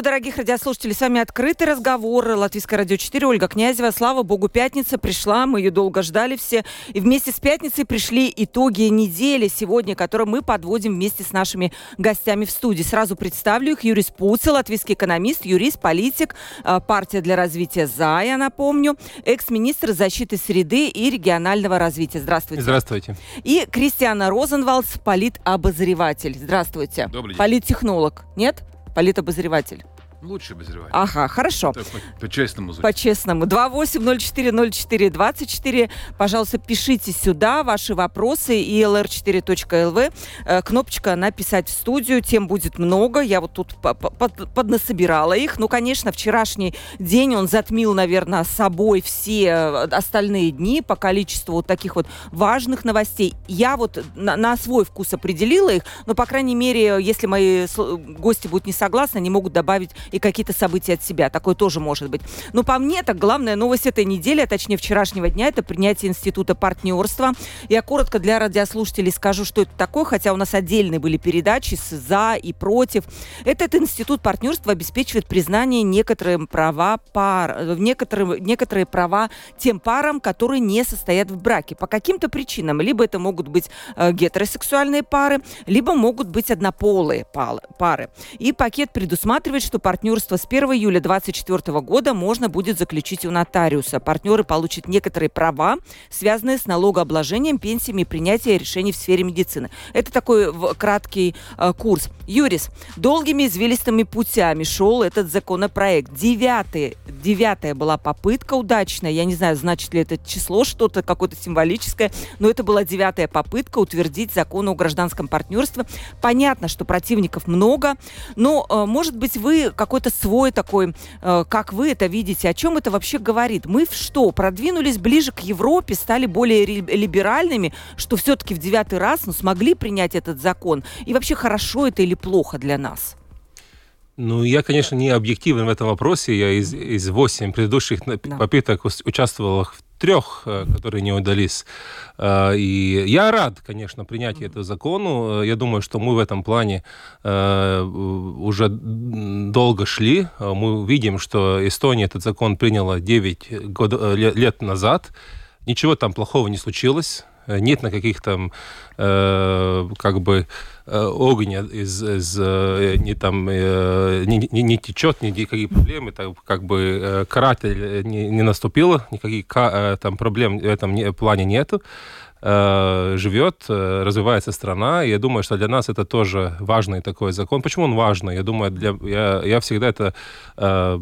Приветствую, дорогих радиослушателей. С вами открытый разговор. Латвийское радио 4. Ольга Князева. Слава богу, пятница пришла. Мы ее долго ждали все. И вместе с пятницей пришли итоги недели сегодня, которые мы подводим вместе с нашими гостями в студии. Сразу представлю их. Юрий Спуцел, латвийский экономист, юрист, политик, э, партия для развития ЗА, я напомню, экс-министр защиты среды и регионального развития. Здравствуйте. Здравствуйте. И Кристиана Розенвалдс, политобозреватель. Здравствуйте. Добрый день. Политтехнолог. Нет? Политобозреватель. Лучше обозреватель. Ага, хорошо. Так, по- По-честному. звучит. По-честному. 28040424. Пожалуйста, пишите сюда ваши вопросы. И lr4.lv. Э, Кнопочка «Написать в студию». Тем будет много. Я вот тут по- по- под- поднасобирала их. Ну, конечно, вчерашний день он затмил, наверное, собой все э, остальные дни по количеству вот таких вот важных новостей. Я вот на, на свой вкус определила их, но, по крайней мере, если мои гости будут не согласны, они могут добавить и какие-то события от себя. Такое тоже может быть. Но по мне, так главная новость этой недели, а точнее вчерашнего дня, это принятие института партнерства. Я коротко для радиослушателей скажу, что это такое, хотя у нас отдельные были передачи с за и против. Этот институт партнерства обеспечивает признание некоторым права пар, э, некоторые, некоторые права тем парам, которые не состоят в браке. По каким-то причинам. Либо это могут быть э, гетеросексуальные пары, либо могут быть однополые пары. И пакет предусматривает, что партнерство с 1 июля 2024 года можно будет заключить у нотариуса. Партнеры получат некоторые права, связанные с налогообложением, пенсиями и принятием решений в сфере медицины. Это такой в- краткий э, курс. Юрис, долгими извилистыми путями шел этот законопроект. Девятый, девятая была попытка удачная. Я не знаю, значит ли это число что-то, какое-то символическое, но это была девятая попытка утвердить закон о гражданском партнерстве. Понятно, что противников много, но, э, может быть, вы какой-то свой такой, э, как вы это видите, о чем это вообще говорит? Мы в что, продвинулись ближе к Европе, стали более либеральными, что все-таки в девятый раз ну, смогли принять этот закон? И вообще хорошо это или плохо для нас? Ну, я, конечно, не объективен в этом вопросе. Я из, из 8 предыдущих Да. попыток участвовал в трех, э, которые не удались. Э, И я рад, конечно, принятию этого закону. Э, Я думаю, что мы в этом плане уже долго шли. Мы видим, что Эстония этот закон приняла 9 год, ле- лет назад. Ничего там плохого не случилось. Э, Нет никаких там э, как бы э, огня из, из э, не там не, не, не течет никакие проблемы так как бы каратель не, не наступило никаких ка- там проблем в этом не- плане нету э, живет, э, развивается страна. И я думаю, что для нас это тоже важный такой закон. Почему он важный? Я думаю, для, я, я всегда это э,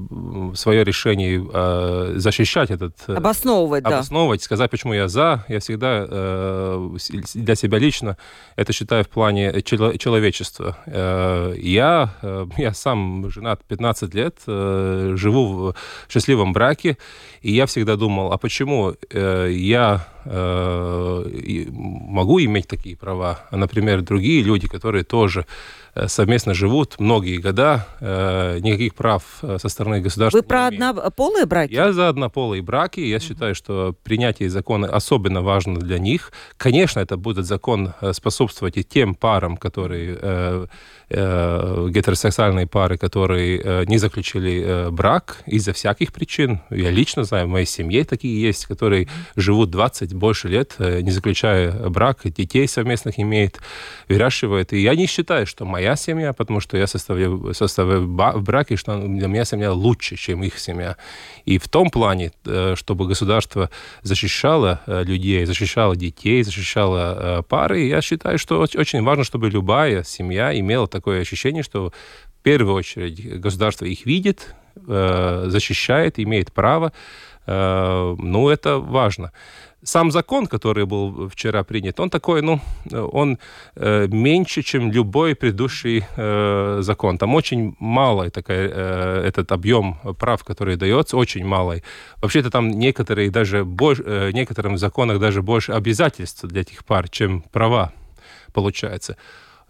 свое решение э, защищать этот э, Обосновывать, да. обосновывать, сказать, почему я за. Я всегда э, для себя лично это считаю в плане чело- человечества. Э, я, э, я сам женат 15 лет, э, живу в счастливом браке, и я всегда думал, а почему э, я могу иметь такие права, а, например, другие люди, которые тоже э, совместно живут многие года, э, никаких прав э, со стороны государства Вы про однополые браки? Я за однополые браки. Я считаю, что принятие закона особенно важно для них. Конечно, это будет закон э, способствовать и тем парам, которые э, э, гетеросексуальные пары, которые э, не заключили э, брак из-за всяких причин. Я лично знаю, в моей семье такие есть, которые живут 20 больше лет, э, не заключая брак, детей совместных имеют, выращивают. И я не считаю, что моя семья, потому что я составляю, составляю в браке, что для меня семья лучше, чем их семья. И в том плане, э, чтобы государство защищало э, людей, защищало детей, защищало э, пары, я считаю, что оч- очень важно, чтобы любая семья имела такое ощущение, что в первую очередь государство их видит, э, защищает, имеет право. Э, Ну, это важно. сам закон, который был вчера принят, он такой, ну, он э, меньше, чем любой предыдущий э, закон. Там очень малый такой, э, этот объем прав, который дается, очень малый. Вообще-то там некоторые даже больше, э, некоторым законах даже больше обязательств для этих пар, чем права получается.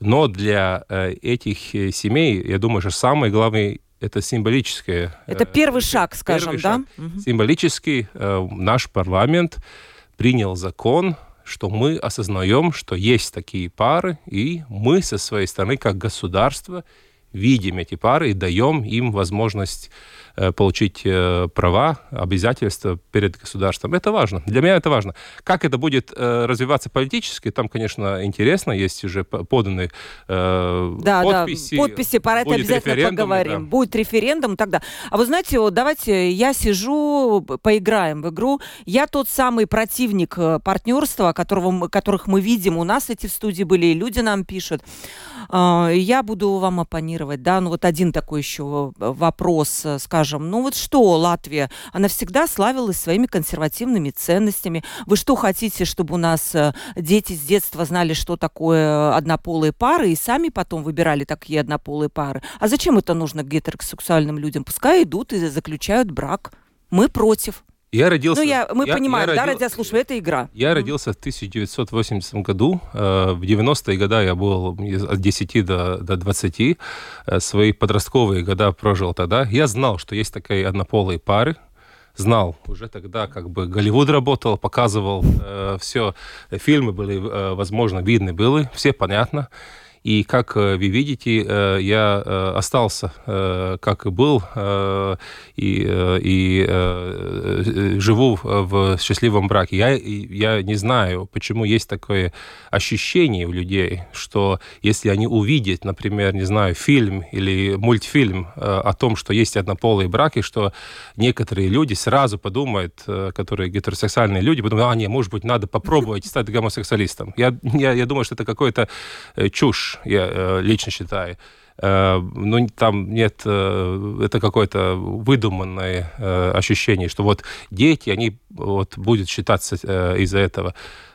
Но для э, этих э, семей, я думаю, что самый главный это символическое. Это первый шаг, скажем, первый да? Шаг. Символический э, наш парламент принял закон, что мы осознаем, что есть такие пары, и мы со своей стороны, как государство, видим эти пары и даем им возможность Э, получить э, права, обязательства перед государством. Это важно. Для меня это важно. Как это будет э, развиваться политически, там, конечно, интересно. Есть уже поданные да, подписи. Да, подписи, про это обязательно поговорим. Да. Будет референдум тогда. А вы знаете, вот давайте я сижу, поиграем в игру. Я тот самый противник партнерства, которого, которых мы видим. У нас эти в студии были, люди нам пишут. А, я буду вам оппонировать, да, ну вот один такой еще вопрос, скажем, скажем, ну вот что Латвия, она всегда славилась своими консервативными ценностями. Вы что хотите, чтобы у нас э, дети с детства знали, что такое однополые пары, и сами потом выбирали такие однополые пары? А зачем это нужно гетеросексуальным людям? Пускай идут и заключают брак. Мы против. Я родился... Ну, я, мы я, понимаем, я да, родил... радиослушатели, это игра. Я родился в 1980 году. Э, в 90-е годы я был от 10 до, до 20. Э, свои подростковые года прожил тогда. Я знал, что есть такие однополые пары, знал уже тогда, как бы Голливуд работал, показывал э, все, фильмы были, э, возможно, видны были, все понятно. И как э, вы видите, э, я э, остался, как и был, и, и живу в счастливом браке. Я, я не знаю, почему есть такое ощущение у людей, что если они увидят, например, не знаю, фильм или мультфильм о том, что есть однополые браки, что некоторые люди сразу подумают, которые гетеросексуальные люди, подумают, а, нет, может быть, надо попробовать стать гомосексуалистом. Я, я, я думаю, что это какой-то чушь я э, лично считаю. Э, ну, там нет, э, это какое-то выдуманное ощущение, что вот дети, они вот будут считаться из-за этого.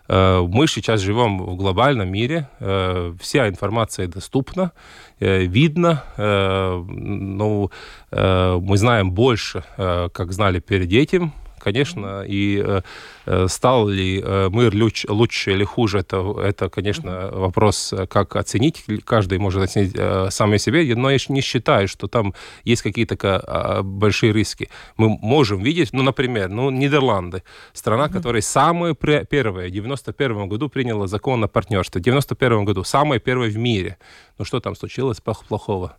Мы сейчас живем в глобальном мире, вся информация доступна, видно, ну, мы знаем больше, как знали перед этим, конечно, и э, э, стал ли э, мир лучше или хуже, это, это конечно, вопрос, как оценить. Каждый может оценить сам себе, но я не считаю, что там есть какие-то а, большие риски. Мы можем видеть, ну, например, ну, Нидерланды, страна, mm-hmm. которая самая первая, в 91 году приняла закон о партнерстве, в 91 году самая первая в мире. Ну, что там случилось плохого?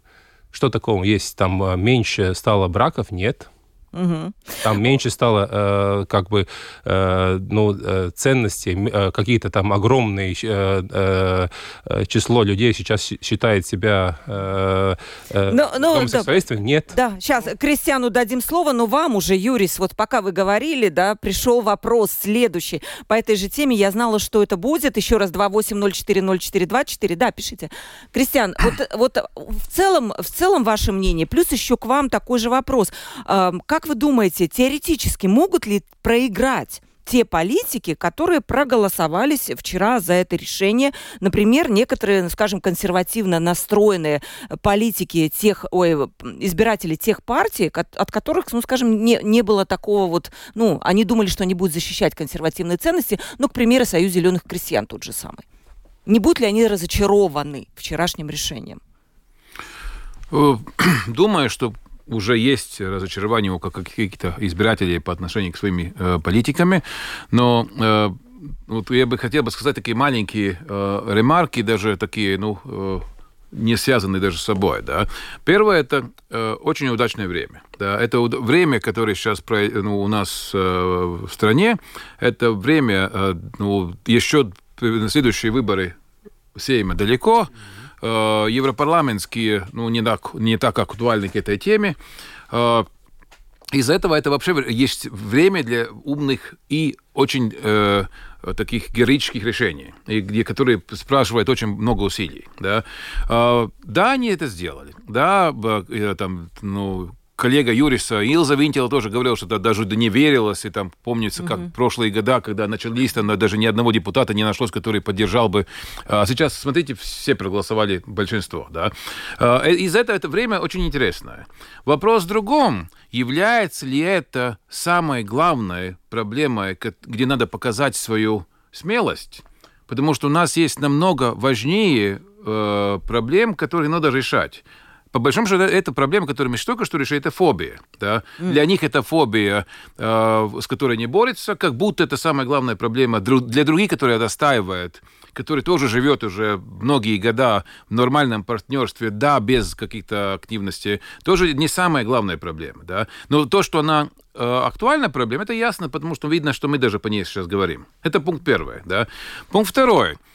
Что такого есть? Там меньше стало браков? Нет. Угу. Там меньше стало э, как бы э, ну, э, ценностей, э, какие-то там огромные э, э, число людей сейчас считает себя э, э, но, ну, но, ну, гомосексуалистами. Да, Нет. Да, сейчас Кристиану дадим слово, но вам уже, Юрис, вот пока вы говорили, да, пришел вопрос следующий. По этой же теме я знала, что это будет. Еще раз 28040424. Да, пишите. Кристиан, вот, вот в целом, в целом ваше мнение, плюс еще к вам такой же вопрос. Как как вы думаете, теоретически могут ли проиграть те политики, которые проголосовались вчера за это решение. Например, некоторые, ну, скажем, консервативно настроенные политики тех, ой, избиратели тех партий, от которых, ну, скажем, не, не было такого вот, ну, они думали, что они будут защищать консервативные ценности, ну, к примеру, Союз зеленых крестьян тот же самый. Не будут ли они разочарованы вчерашним решением? Э, думаю, что уже есть разочарование у каких-то избирателей по отношению к своими э, политиками, но э, вот я бы хотел бы сказать такие маленькие э, ремарки, даже такие, ну, э, не связанные даже с собой. Да. Первое это э, очень удачное время. Да. Это время, которое сейчас ну, у нас э, в стране, это время, э, ну, еще на следующие выборы Сейма далеко. Mm-hmm Э, европарламентские, ну, не так, не так актуальны к этой теме. Э, из-за этого это вообще есть время для умных и очень э, таких героических решений, и где, которые спрашивают очень много усилий. Да, э, да они это сделали. Да, там, ну, коллега Юриса Илза Винтила тоже говорил, что даже не верилось, и там помнится, как угу. прошлые года, когда начались, там даже ни одного депутата не нашлось, который поддержал бы. А сейчас, смотрите, все проголосовали большинство, да. А, э, из этого это время очень интересное. Вопрос в другом. Является ли это самой главной проблемой, где надо показать свою смелость? Потому что у нас есть намного важнее э, проблем, которые надо решать по большому счету, это проблема, которую мы только что решили, это фобия. Да? Mm. Для них это фобия, э, с которой они борются, как будто это самая главная проблема для других, которые достаивают, которые тоже живет уже многие года в нормальном партнерстве, да, без каких-то активностей, тоже не самая главная проблема. Да? Но то, что она э, актуальная проблема, это ясно, потому что видно, что мы даже по ней сейчас говорим. Это пункт первый. Да? Пункт второй –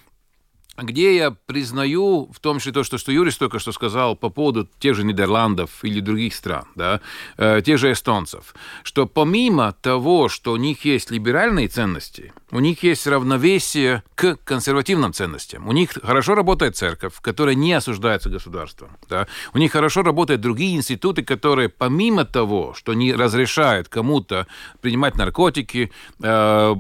где я признаю, в том числе то, что, что Юрис только что сказал по поводу тех же Нидерландов или других стран, да, э, тех же эстонцев, что помимо того, что у них есть либеральные ценности, у них есть равновесие к консервативным ценностям. У них хорошо работает церковь, которая не осуждается государством. Да? У них хорошо работают другие институты, которые помимо того, что не разрешают кому-то принимать наркотики, э,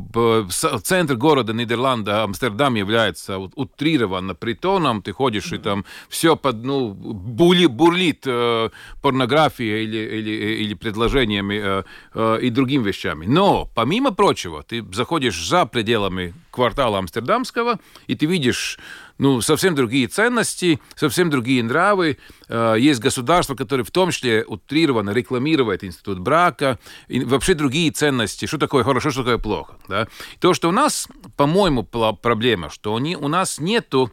центр города Нидерланда, Амстердам является утрированно притоном, ты ходишь и там все под, ну, були, бурлит э, порнографией или, или, или предложениями э, э, и другими вещами. Но, помимо прочего, ты заходишь за пределами квартала Амстердамского, и ты видишь ну, совсем другие ценности, совсем другие нравы. Э, есть государство, которое в том числе утрированно рекламирует институт брака, и вообще другие ценности, что такое хорошо, что такое плохо. Да? То, что у нас, по-моему, проблема, что у нас нету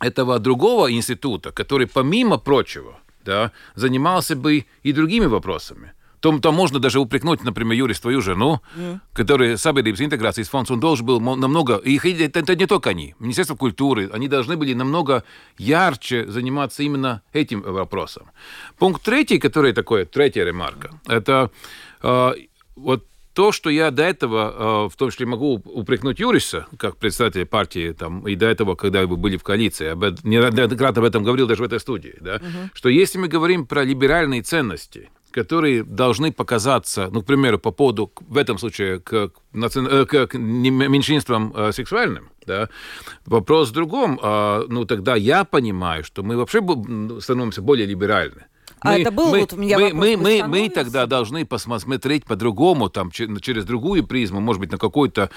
этого другого института, который, помимо прочего, да, занимался бы и другими вопросами то, то можно даже упрекнуть, например, Юрис, твою жену, mm. который Sabiedrības интеграции фонд, он должен был намного... И это, это не только они. Министерство культуры, они должны были намного ярче заниматься именно этим вопросом. Пункт третий, который такой, третья ремарка, это э, вот то, что я до этого, в том числе могу упрекнуть Юриса, как представителя партии, там, и до этого, когда вы были в коалиции, об, неоднократно об этом говорил даже в этой студии, да, угу. что если мы говорим про либеральные ценности, которые должны показаться, ну, к примеру, по поводу, в этом случае, к, э, к, меньшинствам э, сексуальным, да, вопрос в другом. А, ну, тогда я понимаю, что мы вообще становимся более либеральны. А мы, это был мы, вот у меня мы, вопрос, мы, мы, мы тогда должны посмотреть по-другому, там, через другую призму, может быть, на какой-то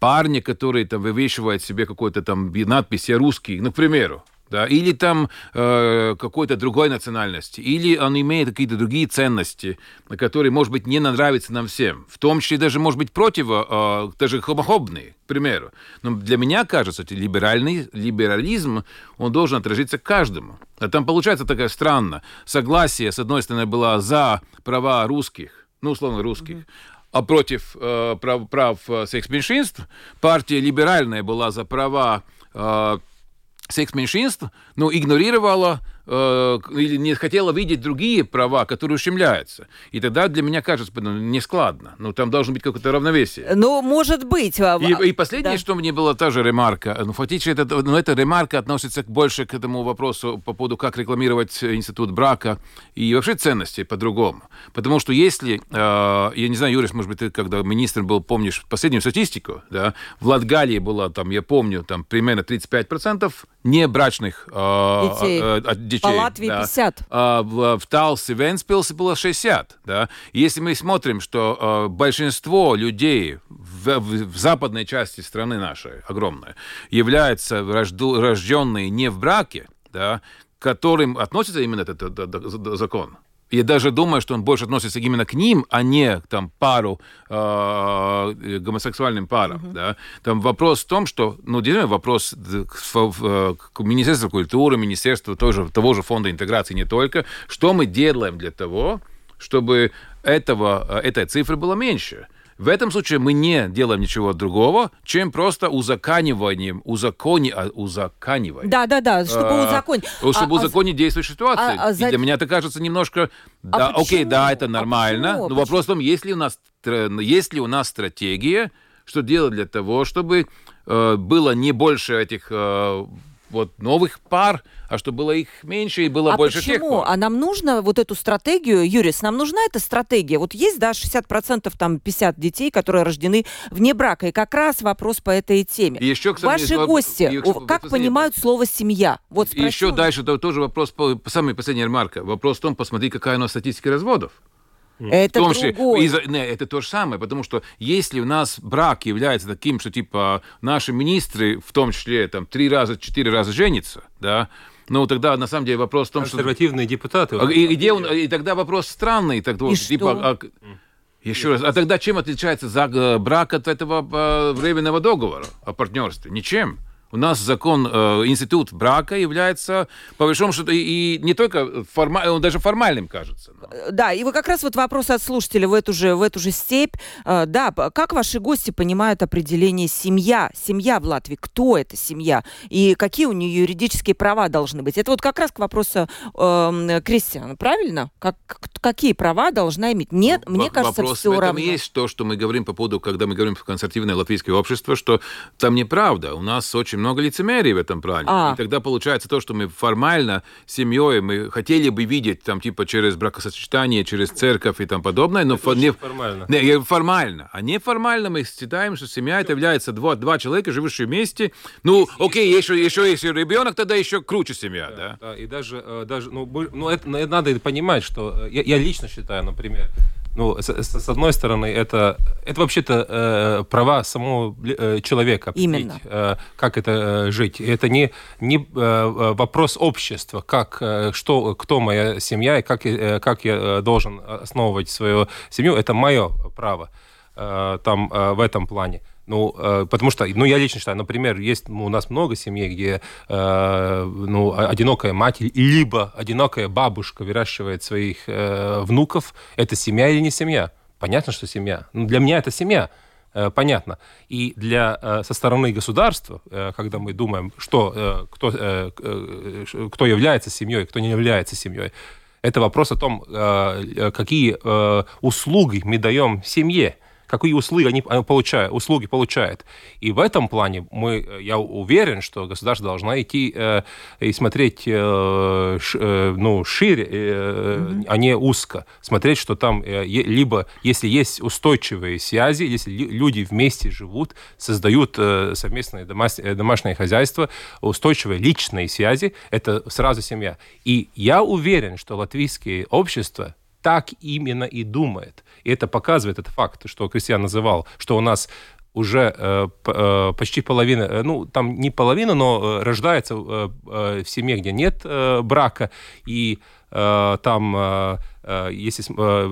парня, который там вывешивает себе какой-то там надпись «Я русский», ну, к примеру да, или там э, какой-то другой национальности, или он имеет какие-то другие ценности, которые, может быть, не нравятся нам всем, в том числе даже, может быть, против, э, даже хомофобные, к примеру. Но для меня кажется, что либеральный, либерализм, он должен отразиться каждому. А там получается такая странно. Согласие, с одной стороны, было за права русских, ну, условно, русских, а против э, прав, прав э, секс-меньшинств. Партия либеральная была за права э, секс-меньшинств, но игнорировала э, или не хотела видеть другие права, которые ущемляются. И тогда для меня кажется, ну, не складно. Ну, там должно быть какое-то равновесие. Ну, может быть. А, и, и последнее, да. что мне было та же ремарка. Ну, фактически, это, ну, эта ремарка относится больше к этому вопросу по поводу, как рекламировать институт брака и вообще ценности по-другому. Потому что если, э, я не знаю, Юрис, может быть, ты, когда министр был, помнишь последнюю статистику, да, в Латгалии было, там, я помню, там примерно 35% небрачных э, детей. Э, детей. По Латвии да. 50. А, в, в Талсе, Венспилсе было 60. Да? Если мы смотрим, что э, большинство людей в, в, в западной части страны нашей, огромной, являются рожду, рожденные не в браке, да, к которым относится именно этот, этот, этот закон, я даже думаю, что он больше относится именно к ним, а не к там, пару, э, гомосексуальным парам. Uh-huh. Да? Там вопрос в том, что, ну, действительно, вопрос к, к Министерству культуры, Министерству тоже, того же фонда интеграции не только, что мы делаем для того, чтобы этого, этой цифры было меньше. В этом случае мы не делаем ничего другого, чем просто узаканиванием, узакони, а, узаканиваем. Да, да, да, чтобы а, узаконить. Чтобы а, а узаконить а, действующую ситуацию. А, а, за... для меня это кажется немножко... А да, окей, да, это нормально, а но вопрос в том, есть ли у нас, есть ли у нас стратегия, что делать для того, чтобы э, было не больше этих э, вот новых пар, а чтобы было их меньше и было а больше почему? тех пар. А нам нужно вот эту стратегию, Юрис, нам нужна эта стратегия? Вот есть, да, 60%, там, 50 детей, которые рождены вне брака, и как раз вопрос по этой теме. И еще, кстати, Ваши воп- гости, и как понимают слово «семья»? Вот И еще дальше то- тоже вопрос, самый последний ремарка. Вопрос в том, посмотри, какая у нас статистика разводов. Это В том числе, другое. из-за- не, это то же самое, потому что если у нас брак является таким, что типа наши министры, в том числе там три раза, четыре раза женятся, да, ну тогда на самом деле вопрос в том, что Консервативные депутаты. А, И, где он- и тогда вопрос странный. Так, вот, И типа, что? а еще раз, а тогда чем отличается за, э, брак от этого э, временного договора о партнерстве? Ничем. У нас закон, э, институт брака является, по большому счету, и, и не только форма, он даже формальным кажется. Э, Да, и вы как раз вот вопрос от слушателя в эту же, в эту же степь. Э, Да, как ваши гости понимают определение семья? Семья в Латвии. Кто это семья? И какие у нее юридические права должны быть? Это вот как раз к вопросу э, Кристиана, правильно? Как, какие права должна иметь? Нет, мне Во- кажется, вопрос все в этом равно. есть то, что мы говорим по поводу, когда мы говорим про консервативное латвийское общество, что там неправда. У нас очень много лицемерия в этом плане. А. И тогда получается то, что мы формально семьей, мы хотели бы видеть там типа через бракосочетание, через церковь и там подобное, но фо- не формально. Не, формально. А неформально мы считаем, что семья это является два, два человека, живущие вместе. Ну, окей, еще, еще если ребенок, тогда еще круче семья, да? Да, и даже, э, даже ну, ну, это, ну, это надо понимать, что э, я, я лично считаю, например, ну, с, с- одной стороны, это, это вообще-то э, права самого э, человека. Именно. э, как это э, жить. Это не, не э, э, вопрос общества, как, э, что, кто моя семья и как, э, как я э, должен основывать свою семью. Это мое право э, там э, в этом плане. Ну, э, потому что, ну, я лично считаю, например, есть ну, у нас много семей, где э, ну, одинокая мать, либо одинокая бабушка выращивает своих э, внуков. Это семья или не семья? Понятно, что семья. Ну, для меня это семья. Э, Понятно. И для, э, со стороны государства, э, когда мы думаем, что, кто, кто является семьей, кто не является семьей, это вопрос о том, какие услуги мы даем семье, какие услуги они э, получают, услуги получают. И в этом плане мы, э, я уверен, что государство должно идти э, и смотреть э, ш- э, ну, шире, э, а не узко. Смотреть, что там э, либо, если есть устойчивые связи, если лю- люди вместе живут, создают э, совместное домас- э, домашнее хозяйство, устойчивые личные связи, это сразу семья. И я уверен, что латвийское общество так именно и думает. И это показывает этот факт, что Кристиан называл, что у нас уже э, э, почти половина, э, ну, там не половина, но э, рождается э, э, в семье, где нет брака, и там, э, э, если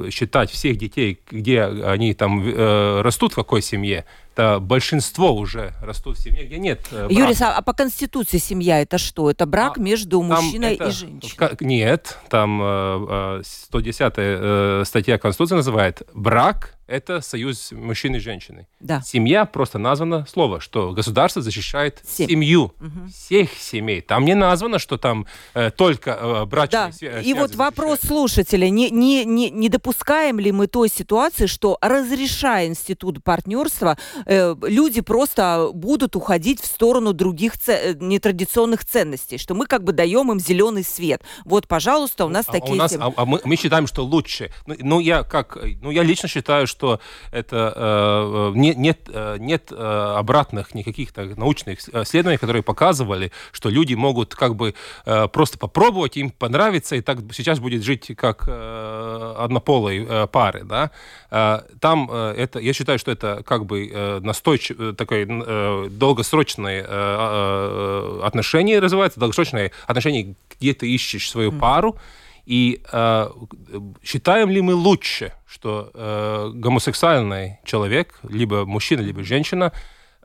э, считать всех детей, где они там э, растут, в какой семье, то большинство уже растут в семье, где нет э, брака. Юрис, а, а по Конституции семья это что? Это брак А, между мужчиной это- и женщиной? Как- нет, там э, э, 110 э, статья Конституции называет брак – это союз мужчины и женщины. Да. Семья просто названо слово, что государство защищает Семь. семью, всех семей. Там не названо, что там э, только э, брачные Да, свя- и связи вот вопрос слушателя. Не, не, не, не допускаем ли мы той ситуации, что, разрешая институт партнерства, э, люди просто будут уходить в сторону других це- э, нетрадиционных ценностей, что мы как бы даем им зеленый свет. Вот, пожалуйста, у нас А такие у нас, а- а мы, мы считаем, что лучше. Ну, ну, я как, ну, я лично считаю, что это э, э, не- нет, э, нет обратных никаких так, научных исследований, которые показывали, что люди могут как бы просто попробовать, им понравится, и так сейчас будет жить как э, однополой э, пары, да. Э, Там э, это, я считаю, что это как бы э, настойчивое, такое э, долгосрочное э, э, отношение развивается, долгосрочные отношения, где ты ищешь свою пару, и э, считаем ли мы лучше, что э, гомосексуальный человек, либо мужчина, либо женщина,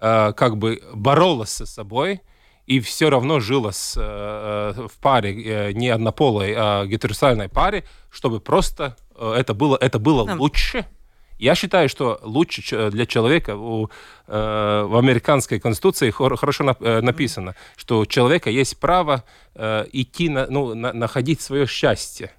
э, как бы боролась со собой и все равно жила с, э, в паре э, не однополой, а гетеросексуальной паре, чтобы просто э, это было, это было Ам. лучше? Я считаю, что лучше для человека у, э, в американской конституции хор- хорошо нап- э, написано, что у человека есть право э, идти, на, ну, на- находить свое счастье.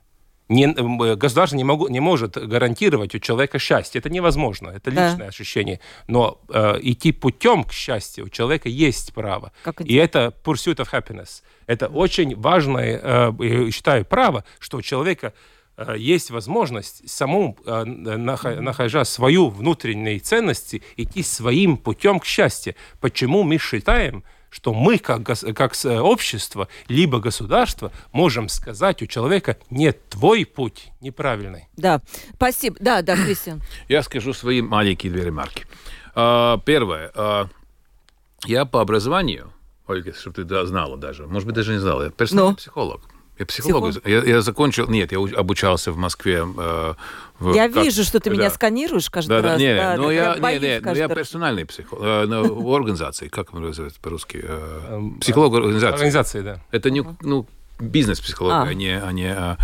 Не, государство не, могу, не может гарантировать у человека счастье. Это невозможно, это личное да. ощущение. Но э, идти путем к счастью у человека есть право. Как и это pursuit of happiness. Это очень важное, э, считаю, право, что у человека э, есть возможность самому, э, находя свою внутренние ценности, идти своим путем к счастью. Почему мы считаем, что мы, как, как общество, либо государство, можем сказать у человека, нет, твой путь неправильный. Да, спасибо. Да, да, Кристиан. Я скажу свои маленькие две ремарки. А, первое. А, я по образованию, Ольга, чтобы ты знала даже, может быть, даже не знала, я персональный Но. психолог. Я психолог. Психолог? Я, я закончил... Нет, я обучался в Москве. Э, в, я как, вижу, что ты да. меня сканируешь каждый да, раз. Да, не, да, но я, не, не, но я персональный психолог. Э, в организации, как он называется по-русски? Э, эм, психолог организации. Организации, да. Это не, ну, бизнес-психология, а. а не... А не а,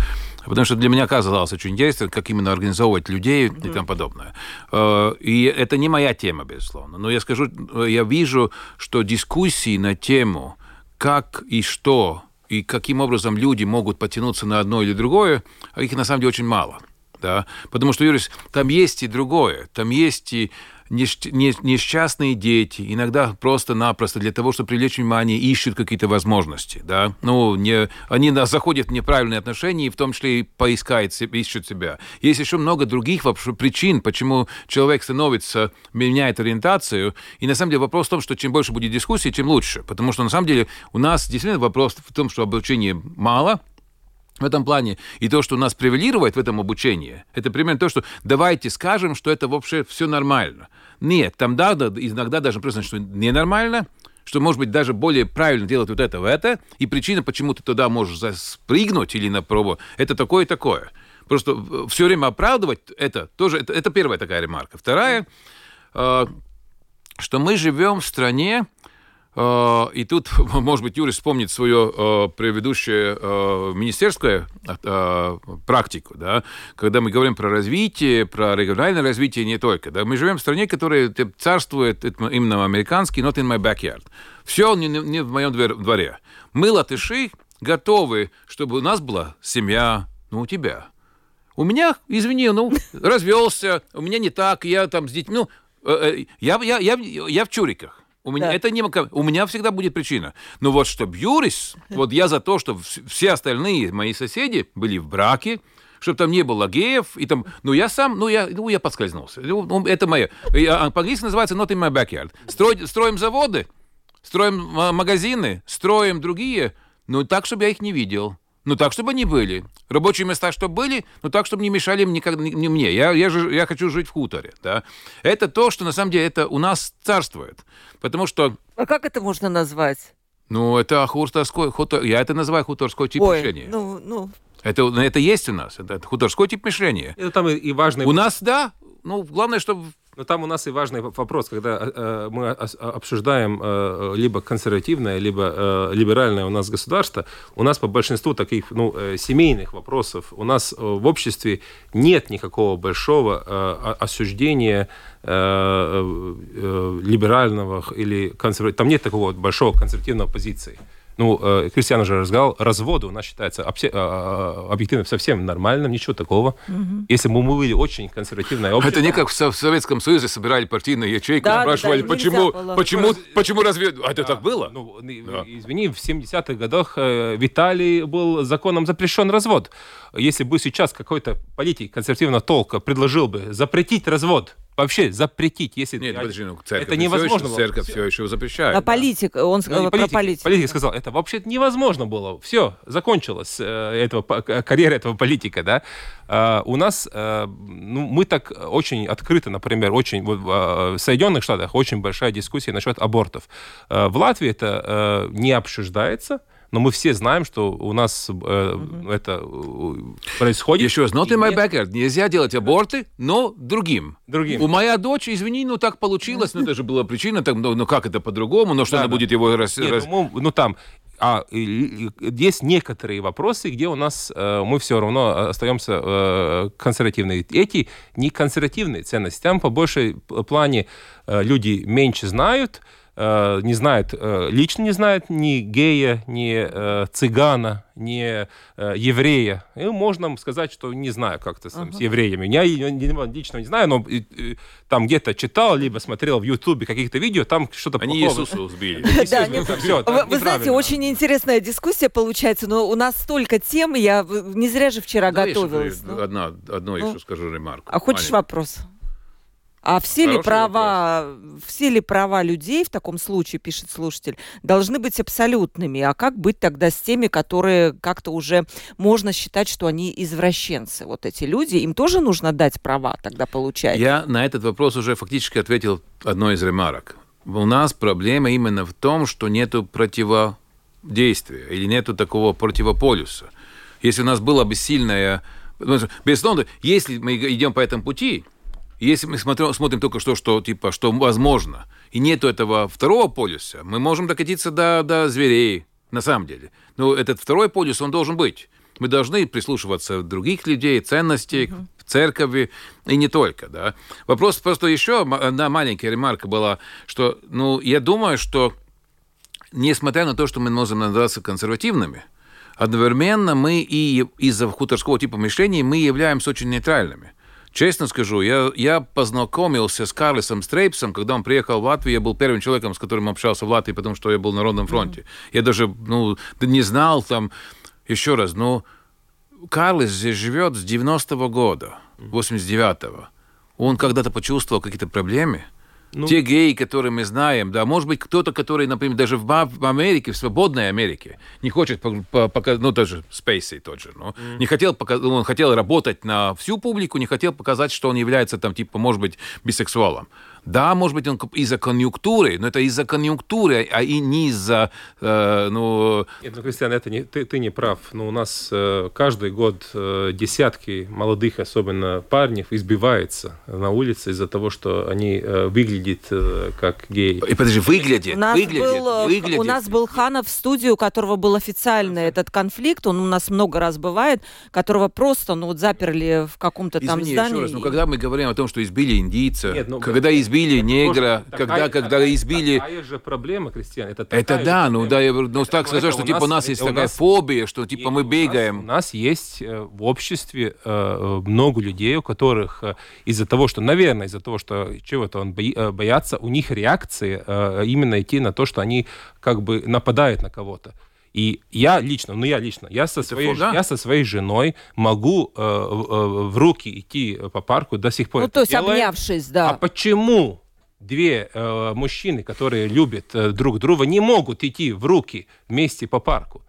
потому что для меня казалось очень интересно, как именно организовывать людей mm-hmm. и тому подобное. Э, и это не моя тема, безусловно. Но я скажу, я вижу, что дискуссии на тему, как и что и каким образом люди могут потянуться на одно или другое, а их на самом деле очень мало. Да? Потому что, Юрис, там есть и другое. Там есть и несчастные дети, иногда просто-напросто для того, чтобы привлечь внимание, ищут какие-то возможности. Да? Ну, не, они заходят в неправильные отношения, и в том числе и поискают, ищут себя. Есть еще много других вообще причин, почему человек становится, меняет ориентацию. И на самом деле вопрос в том, что чем больше будет дискуссий, тем лучше. Потому что на самом деле у нас действительно вопрос в том, что обучения мало, в этом плане. И то, что нас превалирует в этом обучении, это примерно то, что давайте скажем, что это вообще все нормально. Нет, там да, иногда даже просто, что ненормально, что, может быть, даже более правильно делать вот это в это, и причина, почему ты туда можешь спрыгнуть или на пробу, это такое и такое. Просто все время оправдывать это тоже, это, это первая такая ремарка. Вторая, э, что мы живем в стране, Э, и тут, может быть, Юрий вспомнит свою э, предыдущую э, министерскую практику, да, когда мы говорим про развитие, про региональное развитие не только. Да, мы живем в стране, которая царствует именно американский, not in my backyard. Все не, не в моем дворе. Мы, латыши, готовы, чтобы у нас была семья, ну, у тебя. У меня, извини, ну, развелся, у меня не так, я там с детьми, ну, я, я, я, я в чуриках. У меня, да. это не, у меня всегда будет причина. Но вот что Юрис, вот я за то, что все остальные мои соседи были в браке, чтобы там не было геев, и там, ну, я сам, ну, я, ну, я подскользнулся. Ну, ну это мое. А, по-английски называется not in my backyard. Строй, строим заводы, строим магазины, строим другие, но так, чтобы я их не видел. Ну, так, чтобы они были. Рабочие места, чтобы были, но так, чтобы не мешали мне, не мне. Я, я, же, я хочу жить в хуторе. Да? Это то, что на самом деле это у нас царствует. Потому что... А как это можно назвать? Ну, это хуторской, хутор, я это называю хуторской тип Ой, мышления. Ну, ну. Это, это есть у нас, это, это хуторской тип мышления. Это там и, и важный... У нас, да, ну, главное, чтобы но там у нас и важный вопрос, когда э, э мы обсуждаем э, либо консервативное, либо э, либеральное у нас государство, у нас по большинству таких ну, э, семейных вопросов, у нас э, в обществе нет никакого большого э, осуждения э, либерального или консервативного, там нет такого большого консервативного позиции. Ну, э, Кристиан уже рассказал, разводы у нас считается обсе- а, объективно совсем нормальным, ничего такого. Угу. Если бы мы были очень консервативное общество... Это не как в Советском Союзе собирали партийные ячейки, да, спрашивали, да, да, почему, почему, почему разве... А это так было? Ну, да. Извини, в 70-х годах э, в Италии был законом запрещен развод. Если бы сейчас какой-то политик консервативного толка предложил бы запретить развод, вообще запретить, если нет, подожди, ну, церковь это невозможно. Все церковь все еще запрещает. А да. политик, он сказал ну, про политик. Политик сказал, это вообще невозможно было. Все, закончилась э, этого карьера этого политика, да. Uh, у нас, uh, ну, мы так очень открыто, например, очень вот, в Соединенных Штатах очень большая дискуссия насчет абортов. Uh, в Латвии это uh, не обсуждается но мы все знаем, что у нас э, угу. это э, происходит. Еще раз, not in my backyard. Нельзя делать аборты, но другим. Другим. У моя дочь, извини, ну так получилось, ну это же была причина, так, ну, ну как это по-другому, но что да, она да. будет его раз... Нет, раз... Ну, ну там, а есть некоторые вопросы, где у нас э, мы все равно остаемся э, консервативные. Эти не консервативные ценности. Там по большей плане э, люди меньше знают, э, не знает, э, лично не знает ни гея, ни э, цыгана, э, еврея. И можно сказать, что не знаю как-то с, uh-huh. с евреями. Я, я, я лично не знаю, но и, там где-то читал, либо смотрел в Ютубе какие-то видео, там что-то Они Иисуса убили. Вы знаете, очень интересная дискуссия получается, но у нас столько тем, я не зря же вчера готовилась. Одно еще скажу ремарку. А хочешь вопрос? А все ли права, все ли права людей в таком случае, пишет слушатель, должны быть абсолютными? А как быть тогда с теми, которые как-то уже можно считать, что они извращенцы? Вот эти люди, им тоже нужно дать права тогда получать? Я на этот вопрос уже фактически ответил одной из ремарок. У нас проблема именно в том, что нету противодействия или нету такого противополюса. Если у нас было бы сильное... Безусловно, если мы идем по этому пути, если мы смотрим, смотрим только что, что, типа, что возможно, и нету этого второго полюса, мы можем докатиться до, до зверей, на самом деле. Но этот второй полюс, он должен быть. Мы должны прислушиваться других людей, ценностей, uh-huh. в церкви, и не только, да. Вопрос просто еще, одна маленькая ремарка была, что, ну, я думаю, что, несмотря на то, что мы можем называться консервативными, одновременно мы и из-за хуторского типа мышления мы являемся очень нейтральными. Честно скажу, я, я познакомился с Карлисом Стрейпсом, когда он приехал в Латвию. Я был первым человеком, с которым общался в Латвии, потому что я был на Народном фронте. Mm-hmm. Я даже ну, не знал там... Еще раз, ну, Карлис здесь живет с 90-го года, 89-го. Он когда-то почувствовал какие-то проблемы – ну... Те геи, которые мы знаем, да, может быть, кто-то, который, например, даже в, в Америке, в свободной Америке, не хочет показать, ну, даже Спейси тот же, ну, mm. не хотел показать, он хотел работать на всю публику, не хотел показать, что он является там, типа, может быть, бисексуалом. Да, может быть, он из-за конъюнктуры, но это из-за конъюнктуры, а и не из-за, э, ну... Нет, ну, Кристиан, это не, ты, ты не прав. Но ну, у нас э, каждый год э, десятки молодых, особенно парней, избивается на улице из-за того, что они э, выглядят э, как геи. И подожди, выглядят, у нас выглядят, был, э, выглядят. У нас был Ханов в студии, у которого был официальный этот конфликт, он у нас много раз бывает, которого просто, ну, вот заперли в каком-то там Извини, здании. Еще раз, но когда мы говорим о том, что избили индийца, Нет, ну, когда избили избили негра, когда, когда избили... Такая же проблема, Кристиан. Это, это да, ну да, я ну, так сказать, что типа у нас есть такая фобия, что типа мы бегаем. У нас есть э, в обществе э, много людей, у которых э, из-за того, что, наверное, из-за того, что чего-то он боятся, у них реакции именно идти на то, что они как бы нападают на кого-то. И я лично, ну я лично, я со, своей, фу, да? я со своей женой могу э, э, в руки идти по парку до сих пор. Ну, то есть делаем. обнявшись, да. А почему две э, мужчины, которые любят э, друг друга, не могут идти в руки вместе по парку?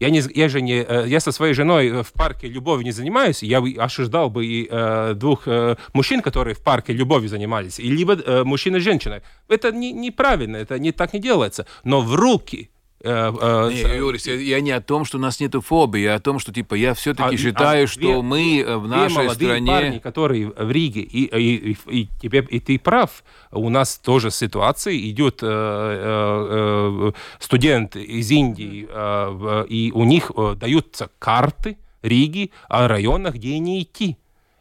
Я, не, я же не, э, я со своей женой в парке любовью не занимаюсь, я ожидал бы и э, двух э, мужчин, которые в парке любовью занимались, и либо э, мужчина и женщина. Это не, неправильно, это не так не делается. Но в руки Э, э, не, Юрис, я, не о том, что у нас нет фобии, я о том, что типа я все-таки а, считаю, а что две, мы в нашей стране... парни, которые в Риге, и, и, и, и, тебе, и ты прав, у нас тоже ситуация, идет э, э, э, студент из Индии, э, и у них э, даются карты Риги о районах, где не идти.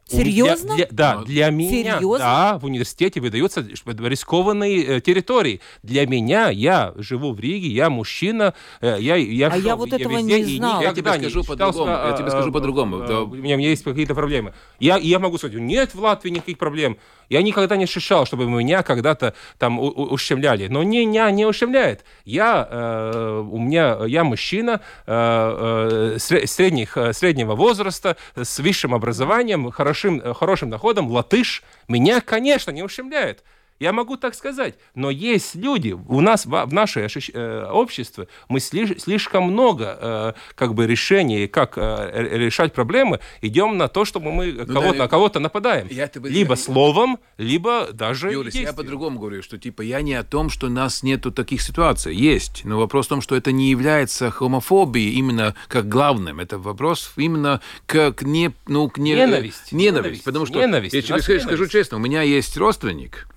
Серьезно? Для, для, да, для меня, Серьезно? да, в университете выдаются рискованные э, территории. Для меня, я живу в Риге, я мужчина, э, я, я А я вот я этого везде, не знал. Я тебе скажу по-другому. Я тебе скажу по-другому. У меня есть какие-то проблемы. Я, я могу сказать, нет в Латвии никаких проблем. Я никогда не ощущал, чтобы меня когда-то там ущемляли. Но не, не, не ущемляет. Я, э, у меня, я мужчина э, э, средних, э, среднего возраста, с высшим образованием, хорошим, хорошим доходом, латыш. Меня, конечно, не ущемляет. Я могу так сказать. Но есть люди, у нас в, наше э, обществе, мы слиш, слишком много э, как бы решений, как э, решать проблемы, идем на то, чтобы мы ну, кого-то, да, на кого-то нападаем. Я тебе... Либо словом, либо даже Юрис, я по-другому говорю, что типа я не о том, что у нас нету таких ситуаций. Есть. Но вопрос в том, что это не является хомофобией именно как главным. Это вопрос именно как не... Ну, к не... Ненависть. Ненависть. Ненависть. Потому что, ненависть. я тебе скажу честно, у меня есть родственник,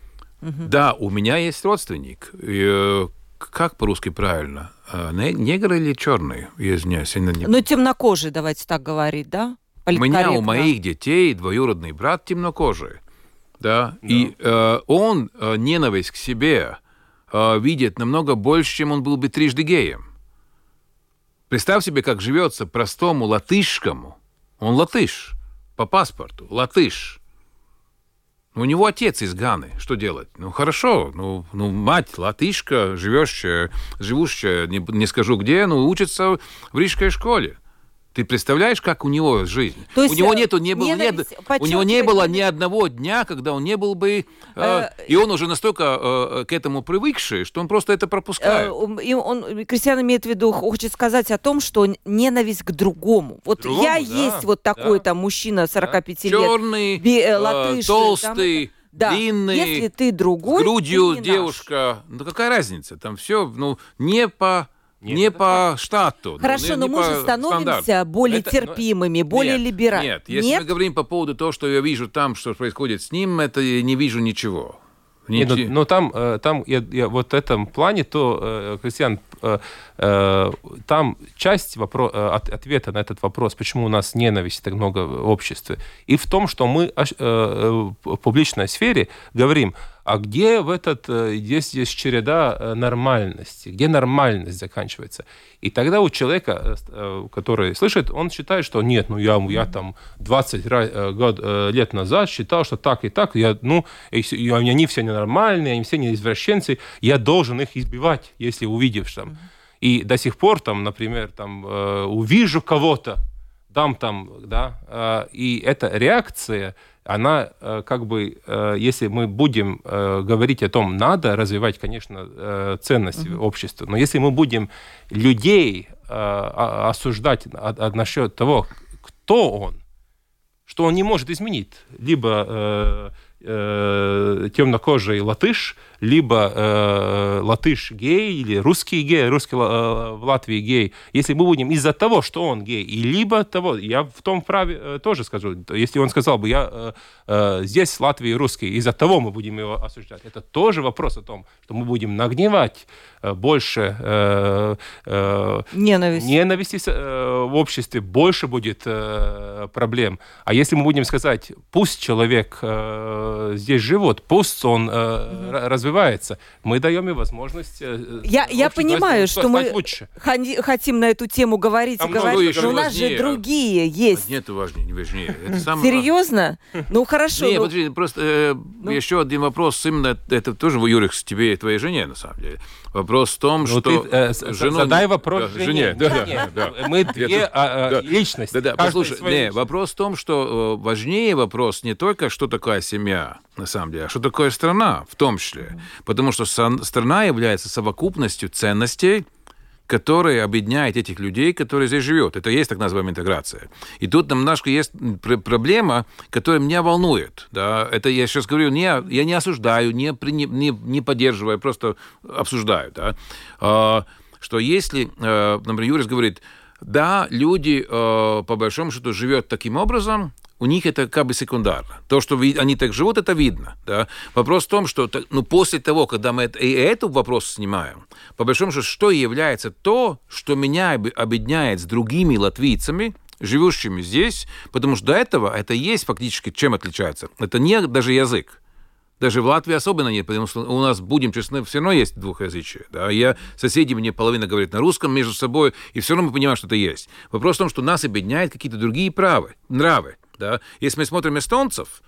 Угу. Да, у меня есть родственник. И, э, как по-русски правильно? Э, негр или черный? Я извиняюсь. Я не... Ну, темнокожий, давайте так говорить, да? У меня, у моих детей двоюродный брат темнокожий. Да, да. и э, он э, ненависть к себе э, видит намного больше, чем он был бы трижды геем. Представь себе, как живется простому латышскому. Он латыш по паспорту, латыш. У него отец из Ганы. Что делать? Ну, хорошо. Ну, ну мать латышка, живешь, живущая, не, не скажу где, но учится в рижской школе. Ты представляешь, как у него жизнь? То есть, у него э, нету, не было, нет, у него не было ни одного дня, когда он не был бы, э, Э, и он уже настолько э, к этому привыкший, что он просто это Э, пропускает. он- и он, Кристиан имеет в виду, хочет сказать о том, что ненависть к другому. Вот Другому, я да, есть вот такой да. там мужчина 45 лет, Черный, би- э, э, латыш, толстый, да. длинный, Если ты другой, с грудью ты не наш. девушка. Ну какая разница? Там все, ну не по Нет, не по штату. ну, Хорошо, не- но мы же становимся стандарту. более Это- терпимыми, более Нет, либеральными. Нет, если мы говорим по поводу того, что я вижу там, что происходит с ним, это я не вижу ничего. Не, ну, Ничи- но там, э, там я, я вот в этом плане, то, э, Кристиан, э, там часть вопро- от- ответа на этот вопрос, почему у нас ненависти так много в обществе, и в том, что мы э, в публичной сфере говорим, а где в этот, э, есть, череда э, нормальности, где нормальность заканчивается. И тогда у человека, э, который слышит, он считает, что нет, ну я, я там 20 ра- э, год, лет назад считал, что так и так, я, ну, и, и они все ненормальные, они все не извращенцы, я должен их избивать, если увидишь там. И до сих пор там, например, там увижу кого-то, дам там, да, и эта реакция, она э, как бы, э, если мы будем э, говорить о том, надо развивать, конечно, ценности общества, но если мы будем людей осуждать насчет того, кто он, что он не может изменить, либо э, темнокожий латыш, либо э, латыш гей или русский гей, русский э, в Латвии гей. Если мы будем из-за того, что он гей, и либо того, я в том праве э, тоже скажу, если он сказал бы, я э, э, здесь в Латвии русский, из-за того мы будем его осуждать. Это тоже вопрос о том, что мы будем нагневать э, больше э, э, Ненависть. ненависти э, в обществе, больше будет э, проблем. А если мы будем сказать, пусть человек э, здесь живет, пусть он э, ра- развивается, мы даем ему возможность э, Я, я обществу понимаю, стать что мы лучше. хотим на эту тему говорить Там и говорить, но у нас же другие есть. Нет, важнее, не важнее. Это Серьезно? Ну хорошо. Не, ну, подожди, просто э, еще один вопрос. Именно это тоже, Юрик, с тебе и твоей жене, на самом деле. Вопрос в том, Ну, что... ты, э, жену- задай вопрос Да, жене. Да, да, Нет, да, да. Мы две а, а, личности. Да, да, послушай, не, вопрос в том, что э, важнее вопрос не только, что такое семья, на самом деле, а что такое страна, в том числе. Потому что страна является совокупностью ценностей, которые объединяет этих людей, которые здесь живет. Это есть так называемая интеграция. И тут немножко есть пр- проблема, которая меня волнует. Да? Это я сейчас говорю, не, я не осуждаю, не, не, не поддерживаю, просто обсуждаю. Да? А, что если, э, например, Юрис говорит, да, люди, э, по большому счету, живет таким образом, у них это как бы секундарно. То, что они так живут, это видно. Да? Вопрос в том, что ну, после того, когда мы это, и этот вопрос снимаем, по большому счету, что является то, что меня об- объединяет с другими латвийцами, живущими здесь, потому что до этого это есть фактически чем отличается. Это не даже язык. Даже в Латвии особенно нет, потому что у нас, будем честны, все равно есть двухязычие. Да? Я, соседи мне половина говорит на русском между собой, и все равно мы понимаем, что это есть. Вопрос в том, что нас объединяют какие-то другие правы, нравы. Да? Если мы смотрим эстонцев,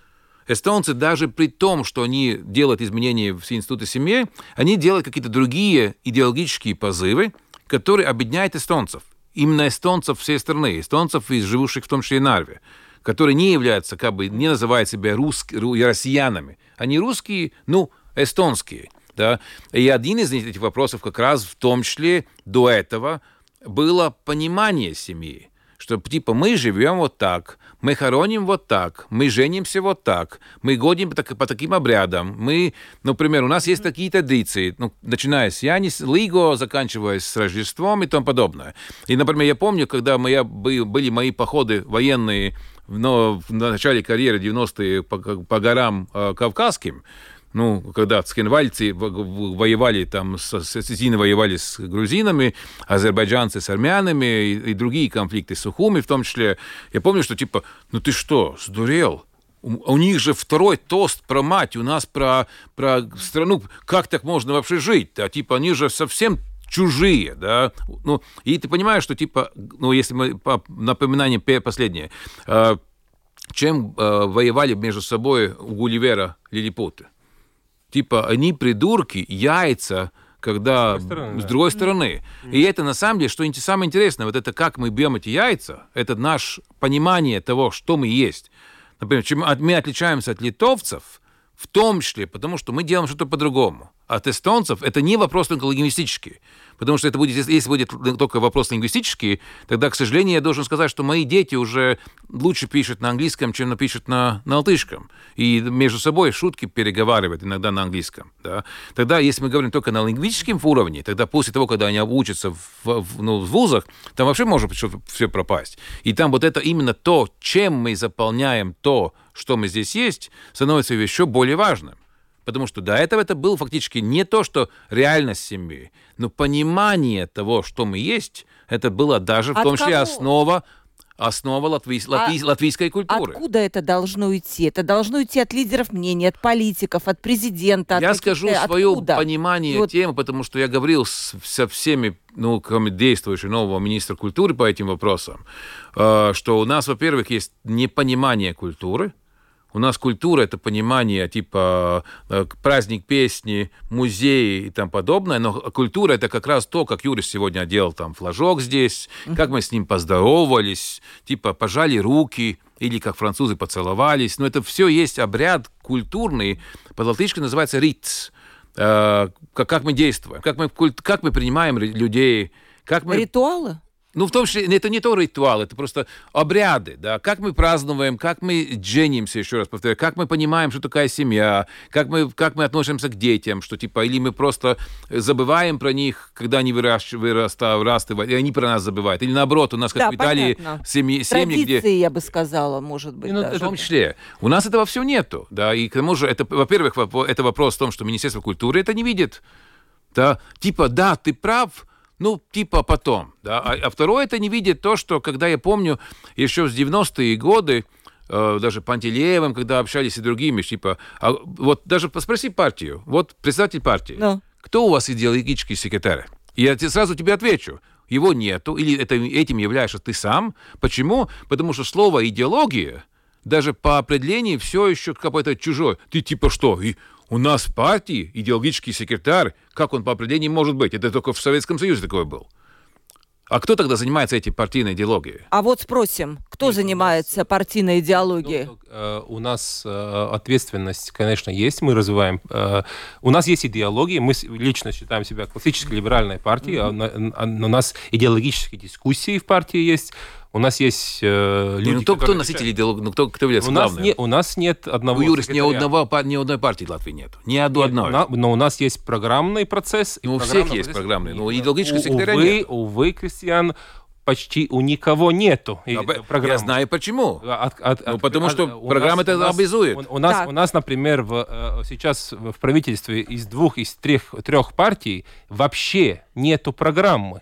эстонцы даже при том, что они делают изменения в институте семьи, они делают какие-то другие идеологические позывы, которые объединяют эстонцев. Именно эстонцев всей страны, эстонцев, из живущих в том числе и Нарве которые не являются, как бы, не называют себя русскими, россиянами. Они русские, ну, эстонские. Да? И один из этих вопросов как раз в том числе до этого было понимание семьи. Что типа мы живем вот так, мы хороним вот так, мы женимся вот так, мы годим по, так- по таким обрядам, мы, например, у нас есть такие традиции, ну, начиная с Янис, Лиго, заканчивая с Рождеством и тому подобное. И, например, я помню, когда моя, бы- были мои походы военные но в начале карьеры 90-е по, по горам э, кавказским, ну, когда во- воевали там, с, с осетины воевали с грузинами, азербайджанцы с армянами и, и другие конфликты с Сухуми в том числе, я помню, что типа, ну ты что, сдурел? У, у них же второй тост про мать, у нас про, про страну. Как так можно вообще жить? А типа они же совсем чужие, да, ну, и ты понимаешь, что, типа, ну, если мы, по напоминание последнее, э, чем э, воевали между собой у Гулливера лилипуты? Типа, они придурки, яйца, когда с другой стороны. С другой стороны. Mm. И это на самом деле, что самое интересное, вот это как мы бьем эти яйца, это наше понимание того, что мы есть. Например, чем мы отличаемся от литовцев, в том числе, потому что мы делаем что-то по-другому. От эстонцев это не вопрос только лингвистический. Потому что это будет, если будет только вопрос лингвистический, тогда, к сожалению, я должен сказать, что мои дети уже лучше пишут на английском, чем напишут на, на латышском. И между собой шутки переговаривают иногда на английском. Да? Тогда, если мы говорим только на лингвистическом уровне, тогда после того, когда они учатся в, в, ну, в вузах, там вообще может все, пропасть. И там вот это именно то, чем мы заполняем то, что мы здесь есть, становится еще более важным. Потому что до этого это было фактически не то, что реальность семьи, но понимание того, что мы есть, это было даже в От том числе кого? основа основа латвий, латвий, а латвийской культуры. Откуда это должно идти? Это должно идти от лидеров мнений, от политиков, от президента. Я скажу свое откуда? понимание вот. темы, потому что я говорил с, со всеми, ну, кроме действующего нового министра культуры по этим вопросам, э, что у нас, во-первых, есть непонимание культуры, у нас культура — это понимание типа э, праздник песни, музей и там подобное, но культура — это как раз то, как Юрий сегодня одел там флажок здесь, как мы с ним поздоровались, типа пожали руки, или как французы поцеловались. Но это все есть обряд культурный, по-латышски называется риц. Э, как мы действуем, как мы, как мы принимаем людей, как мы... Ритуалы? Ну, в том числе, это не то ритуал, это просто обряды, да, как мы празднуем, как мы женимся, еще раз повторяю, как мы понимаем, что такая семья, как мы, как мы относимся к детям, что, типа, или мы просто забываем про них, когда они выращ, выраста, вырастывают, и они про нас забывают, или наоборот, у нас, как да, в Италии, семьи, семьи, где... я бы сказала, может быть, ну, В том числе. У нас этого все нету, да, и к тому же, это, во-первых, это вопрос в том, что Министерство культуры это не видит, да, типа, да, ты прав, ну, типа потом. Да? А, а второе, это не видит то, что, когда я помню, еще с 90-е годы, э, даже Пантелеевым, когда общались и другими, типа, а, вот даже спроси партию, вот представитель партии, no. Кто у вас идеологический секретарь? Я сразу тебе отвечу, его нету, или это, этим являешься ты сам. Почему? Потому что слово «идеология» даже по определению все еще какое-то чужое. Ты типа что? И у нас в партии идеологический секретарь, как он по определению может быть? Это только в Советском Союзе такое был. А кто тогда занимается этой партийной идеологией? А вот спросим, кто Нет, занимается нас, партийной идеологией? Ну, э, у нас э, ответственность, конечно, есть, мы развиваем. Э, у нас есть идеология, мы лично считаем себя классической либеральной партией, mm-hmm. а у нас идеологические дискуссии в партии есть. У нас есть э, люди, ну, кто, кто носитель идеологии, ну, кто, кто является у главным? Нас не, у нас нет одного У Юрис ни, одного, ни одной партии в Латвии нет. Ни одной. Нет, но у нас есть программный процесс. Ну, у всех есть процесс. программный, но идеологического секретаря увы, нет. Увы, Кристиан, почти у никого нету программы. Я знаю почему. От, от, ну, потому от, что программа это обязует. У, у, нас, у нас, например, в, э, сейчас в правительстве из двух, из трех, трех партий вообще нету программы.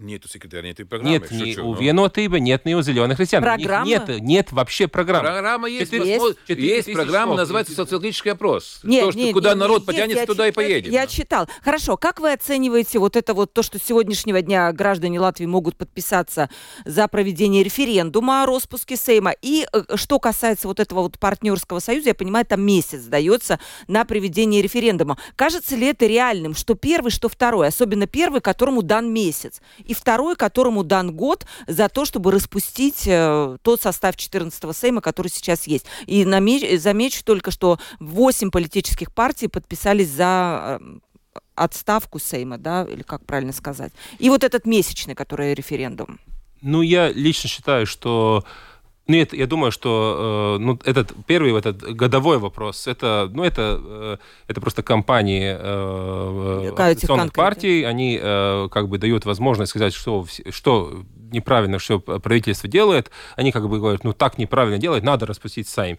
Нету секретаря, нет и программы. Нет ни у Vienotыба, нет ни у Зеленых христиан. Программа? Нет, нет вообще программы. Программа есть. Четыре, есть, четыре есть программа, называется социологический опрос. Нет, то, что нет, куда нет, народ нет, потянется, туда и поедет. Я читал. Хорошо, как вы оцениваете вот это вот то, что с сегодняшнего дня граждане Латвии могут подписаться за проведение референдума о распуске Сейма? И э, что касается вот этого вот партнерского союза, я понимаю, там месяц дается на проведение референдума. Кажется ли это реальным, что первый, что второй, особенно первый, которому дан месяц? И второй, которому дан год за то, чтобы распустить э, тот состав 14-го Сейма, который сейчас есть. И замечу только, что 8 политических партий подписались за э, отставку Сейма, да, или как правильно сказать. И вот этот месячный, который референдум. Ну, я лично считаю, что нет, я думаю, что э, ну, этот первый, этот годовой вопрос, это, ну, это, э, это просто компании э, оппозиционных партий, они э, как бы дают возможность сказать, что, что неправильно, что правительство делает, они как бы говорят, ну, так неправильно делать, надо распустить Сайм.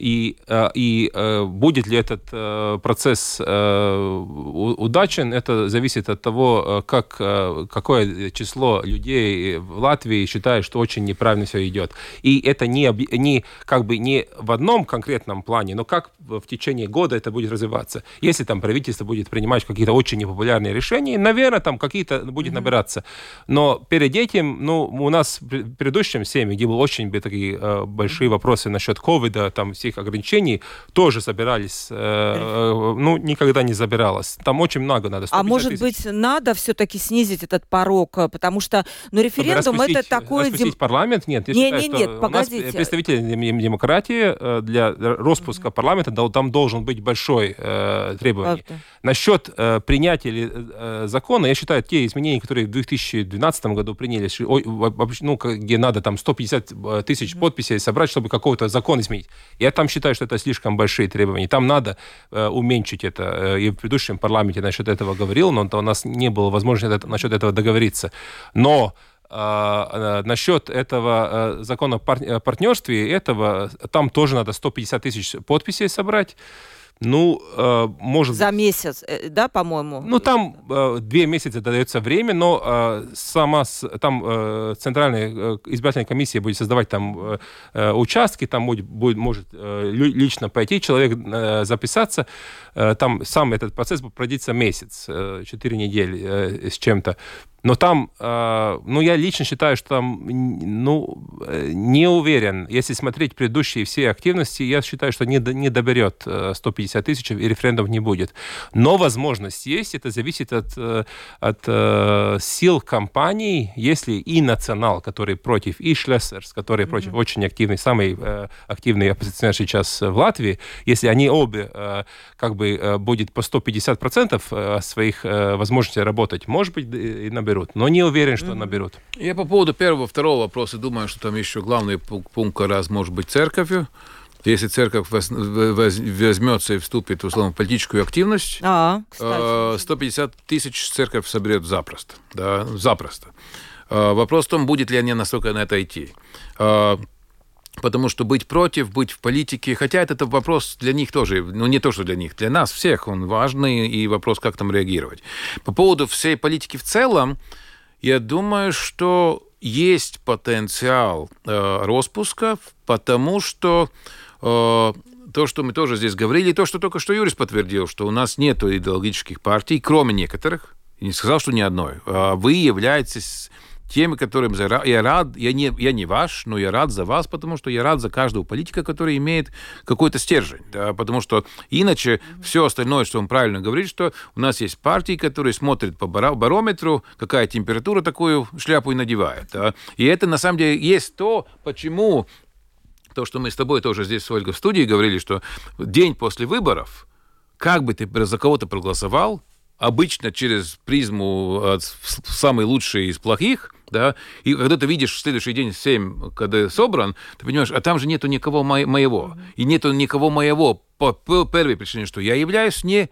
И, э, и э, будет ли этот э, процесс удачен, это зависит от того, как, какое число людей в Латвии считает, что очень неправильно все идет. И это не, не, как бы не в одном конкретном плане, но как в течение года это будет развиваться. Если там правительство будет принимать какие-то очень непопулярные решения, наверное, там какие-то будет набираться. Но перед этим, ну, у нас в предыдущем семье, где были очень такие большие вопросы насчет ковида, там всех ограничений, тоже собирались, э, э, ну, никогда не забиралось. Там очень много надо. А может тысяч. быть, надо все-таки снизить этот порог, э, потому что, ну, референдум это такое... Распустить дем... парламент? Нет, я не, считаю, не, что нет, погодите. у нас представители демократии для распуска mm-hmm. парламента там должен быть большой э, требование. Правда. Насчет э, принятия э, закона, я считаю, те изменения, которые в 2012 году приняли, ну, где надо там 150 тысяч mm-hmm. подписей собрать, чтобы какой-то закон изменить. Я там считаю, что это слишком большие требования. Там надо э, уменьшить это. Э, и в предыдущем парламенте насчет этого говорил, но у нас не было возможности насчет этого договориться. Но э, э насчет этого закона о партнерстве, этого, там тоже надо 150 тысяч подписей собрать. Ну, э, может... За месяц, э, да, по-моему? Ну, там э, две месяца дается время, но э, сама, там э, Центральная э, избирательная комиссия будет создавать там э, э участки, там будет, будет может э, лично пойти человек э, записаться, э, там сам этот процесс будет продлиться месяц, э, 4 недели э, с чем-то. Но там, э, ну, я лично считаю, что там, ну, э, не уверен. Если смотреть предыдущие все активности, я считаю, что не, не доберет 150 тысяч, и референдум не будет. Но возможность есть, это зависит от, э, от сил компаний, если и Национал, который против, и Шлессерс, который mm-hmm. против, очень активный, самый активный оппозиционер сейчас в Латвии, если они обе как бы будет по 150% своих возможностей работать, может быть, и наберет наберут, но не уверен, что наберут. Я по поводу первого, второго вопроса думаю, что там еще главный пункт как раз может быть церковью. Если церковь возьмется и вступит в условно политическую активность, а, кстати. 150 тысяч церковь соберет запросто. Да, запросто. А, вопрос в том, будет ли они настолько на это идти. Потому что быть против, быть в политике, хотя это вопрос для них тоже, ну не то, что для них, для нас всех он важный, и вопрос, как там реагировать. По поводу всей политики в целом, я думаю, что есть потенциал э, распуска, потому что э, то, что мы тоже здесь говорили, то, что только что Юрис подтвердил, что у нас нет идеологических партий, кроме некоторых, не сказал, что ни одной. А вы являетесь теми, которым я рад, я не, я не ваш, но я рад за вас, потому что я рад за каждого политика, который имеет какой-то стержень. Да, потому что иначе mm-hmm. все остальное, что он правильно говорит, что у нас есть партии, которые смотрят по барометру, какая температура, такую шляпу и надевают. Да. И это на самом деле есть то, почему то, что мы с тобой тоже здесь с Ольгой в студии говорили, что день после выборов, как бы ты за кого-то проголосовал, обычно через призму самый лучший из плохих, да, и когда ты видишь в следующий день 7, когда собран, ты понимаешь, а там же нету никого моего, и нету никого моего по, первой причине, что я являюсь не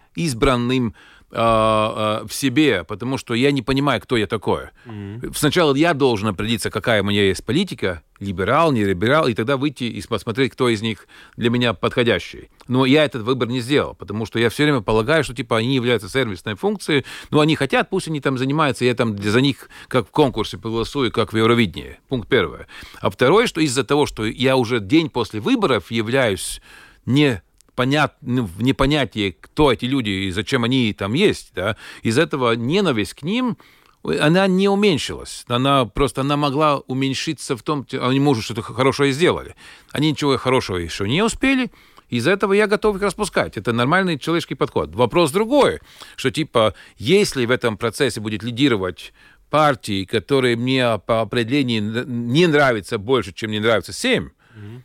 а, а, в себе, потому что я не понимаю, кто я такой. Mm-hmm. Сначала я должен определиться, какая у меня есть политика, либерал, не либерал, и тогда выйти и посмотреть, кто из них для меня подходящий. Но я этот выбор не сделал, потому что я все время полагаю, что типа они являются сервисной функцией, но они хотят, пусть они там занимаются, я там за них как в конкурсе проголосую, как в Евровидении. Пункт первый. А второе, что из-за того, что я уже день после выборов являюсь не понят, ну, в непонятии, кто эти люди и зачем они там есть, да, из этого ненависть к ним, э, она не уменьшилась. Она просто она могла уменьшиться в том, а они, может, что-то хорошее сделали. Они ничего хорошего еще не успели, из-за этого я готов их распускать. Это нормальный человеческий подход. Вопрос другой, что типа, если в этом процессе будет лидировать партии, которые мне по определению не нравятся больше, чем не нравятся семь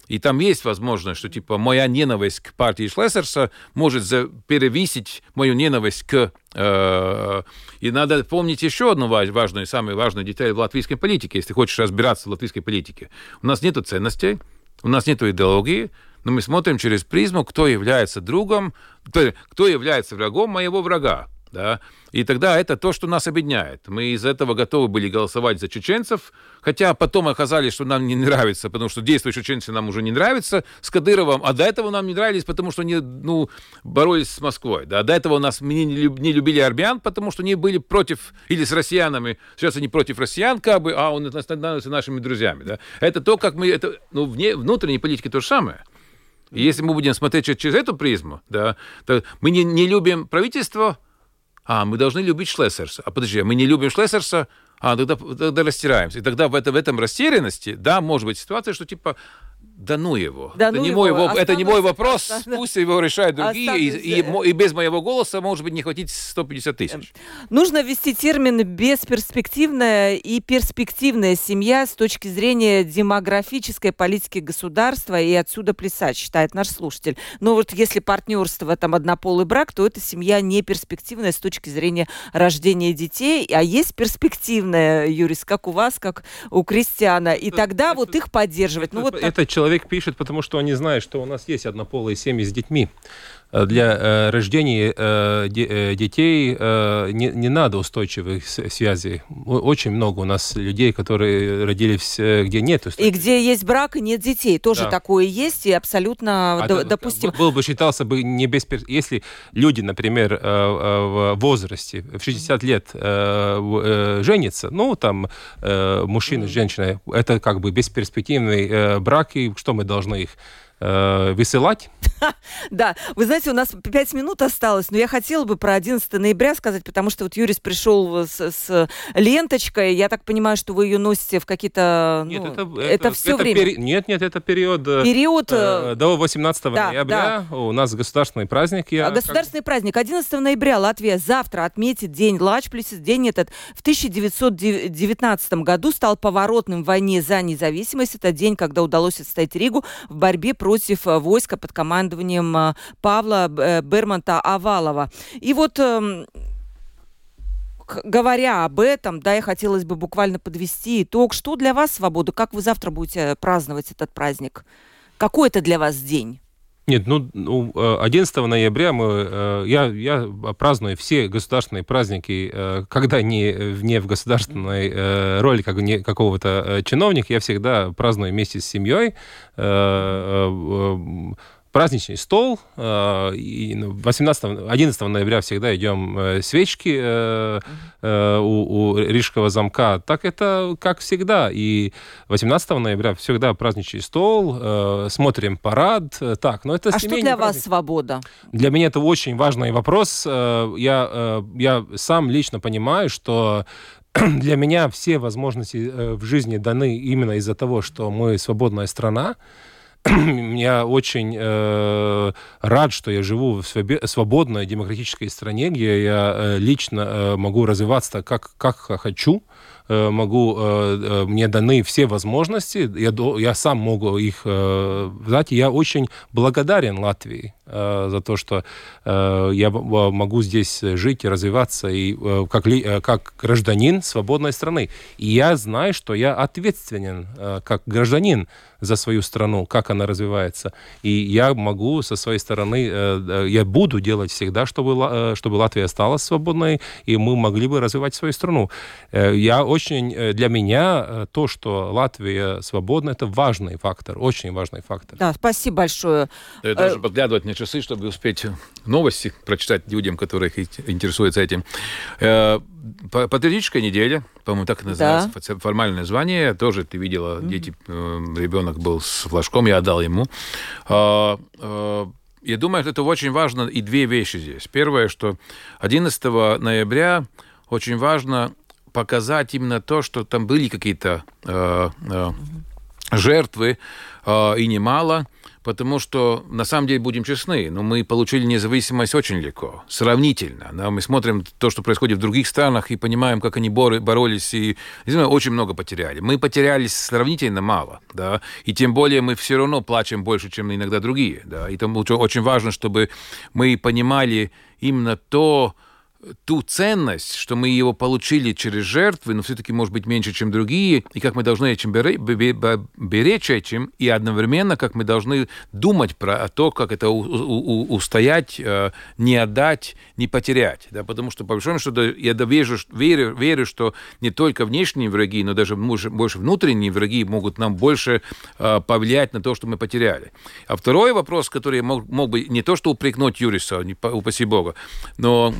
и там есть возможность, что типа моя ненависть к партии Шлессерса может за- перевесить мою ненависть к... Э- и надо помнить еще одну важную, самую важную деталь в латвийской политике, если хочешь разбираться в латвийской политике. У нас нет ценностей, у нас нет идеологии, но мы смотрим через призму, кто является другом, кто является врагом моего врага. Да? И тогда это то, что нас объединяет. Мы из этого готовы были голосовать за чеченцев, хотя потом оказалось, что нам не нравится, потому что действующие чеченцы нам уже не нравятся с Кадыровым, а до этого нам не нравились, потому что они ну, боролись с Москвой. Да? До этого нас не, не любили армян, потому что они были против, или с россиянами, сейчас они против россиян, как бы, а он становится нашими друзьями. Да? Это то, как мы, это, ну, вне, внутренней политики то же самое. И если мы будем смотреть через эту призму, да, то мы не, не любим правительство, а, мы должны любить Шлессерса. А подожди, а мы не любим Шлессерса, а тогда, тогда растираемся. И тогда в, это, в этом растерянности, да, может быть ситуация, что типа да ну его. Да это, ну не его. мой, это не мой вопрос, Останавливайся. пусть его решают другие, и, и, Останавливайся. и без моего голоса, может быть, не хватить 150 тысяч. Нужно ввести термин бесперспективная и перспективная семья с точки зрения демографической политики государства и отсюда плясать, считает наш слушатель. Но вот если партнерство там однополый брак, то эта семья не перспективная с точки зрения рождения детей, а есть перспективная, Юрис, как у вас, как у Кристиана. И Это- тогда это- вот их поддерживать. Ну вот так. Человек пишет, потому что не знает, что у нас есть однополые семьи с детьми. Для э, рождения э, э, детей не, не надо устойчивых связей. Очень много у нас людей, которые родились, где нет И устойчивых. где есть брак и нет детей, тоже Да. такое есть и абсолютно А до- допустимо. Был бы считался бы не без... пер- Если люди, например, в возрасте, в 60 лет женятся, ну, там, мужчина с женщиной, это как бы бесперспективный брак, и что мы должны их э, высылать? Да, вы знаете, у нас пять минут осталось, но я хотела бы про 11 ноября сказать, потому что вот Юрис пришел с, с ленточкой, я так понимаю, что вы ее носите в какие-то... Нет, ну, это, все время. пери- Нет, нет, это период... э, Период... э, э, до 18 да, ноября у нас государственный праздник. Я а как- Государственный праздник. 11 ноября Латвия завтра отметит День Лачплесис. День этот в 1919 году стал поворотным в войне за независимость. Это день, когда удалось отстоять Ригу в борьбе против э, войска под командованием э, Павла э, Бермонта Авалова. И вот эм, говоря об этом, да, я хотелось бы буквально подвести итог. Что для вас свобода? Как вы завтра будете праздновать этот праздник? Какой это для вас день? Нет, ну, ну, э, 11 ноября мы, э, я, я праздную все государственные праздники, э, когда не, не в государственной роли как не какого-то чиновника, я всегда праздную вместе с семьей. Э, э, э, праздничный стол. э, И ну, 18, 11 ноября всегда идем э, свечки э, э, у, у Рижского замка. Так это как всегда. И 18 ноября всегда праздничный стол, э, смотрим парад. э, Так, но это А что для вас праздник. свобода? Для меня это очень важный вопрос. Э, Я, э, я сам лично понимаю, что для меня все возможности э, в жизни даны именно из-за того, что мы свободная страна. Я очень э, рад, что я живу в свободной демократической стране, где я э, лично э, могу развиваться как, как хочу, э, могу, э, э, мне даны все возможности, я, я сам могу их. И я очень благодарен Латвии за то, что э, я м- могу здесь жить и развиваться и, э, как, ли- э, как гражданин свободной страны. И я знаю, что я ответственен э, как гражданин за свою страну, как она развивается. И я могу со своей стороны, э, э, я буду делать всегда, чтобы, э, чтобы Латвия осталась свободной, и мы могли бы развивать свою страну. Э, Я очень, э, для меня э, то, что Латвия свободна, это важный фактор, очень важный фактор. Да, спасибо большое. Я Э, должен подглядывать на часы, чтобы успеть новости прочитать людям, которых ин- интересуется этим. Э, па- Патриотическая неделя, по-моему, так и называется, фоце- формальное название. Тоже ты видела, дети, э, ребенок был с флажком, я отдал ему. А, э, Я думаю, что это очень важно, и две вещи здесь. Первое, что 11 ноября очень важно показать именно то, что там были какие-то э, э, жертвы, э, и немало, потому что, на самом деле, будем честны, но мы получили независимость очень легко, сравнительно. Да, мы смотрим то, что происходит в других странах, и понимаем, как они боро- боролись, и действительно, очень много потеряли. Мы потеряли сравнительно мало, да, и тем более мы все равно плачем больше, чем иногда другие, да, и очень- очень важно, чтобы мы понимали именно то, ту ценность, что мы его получили через жертвы, но все-таки может быть меньше, чем другие, и как мы должны этим беречь этим, и одновременно как мы должны думать про то, как это устоять, э, не отдать, не потерять. Да? Потому что, по большому счету, я верю, верю, верю, что не только внешние враги, но даже больше внутренние враги могут нам больше э, повлиять на то, что мы потеряли. А второй вопрос, который я мог, мог бы не то что упрекнуть Юриса, упаси Бога, но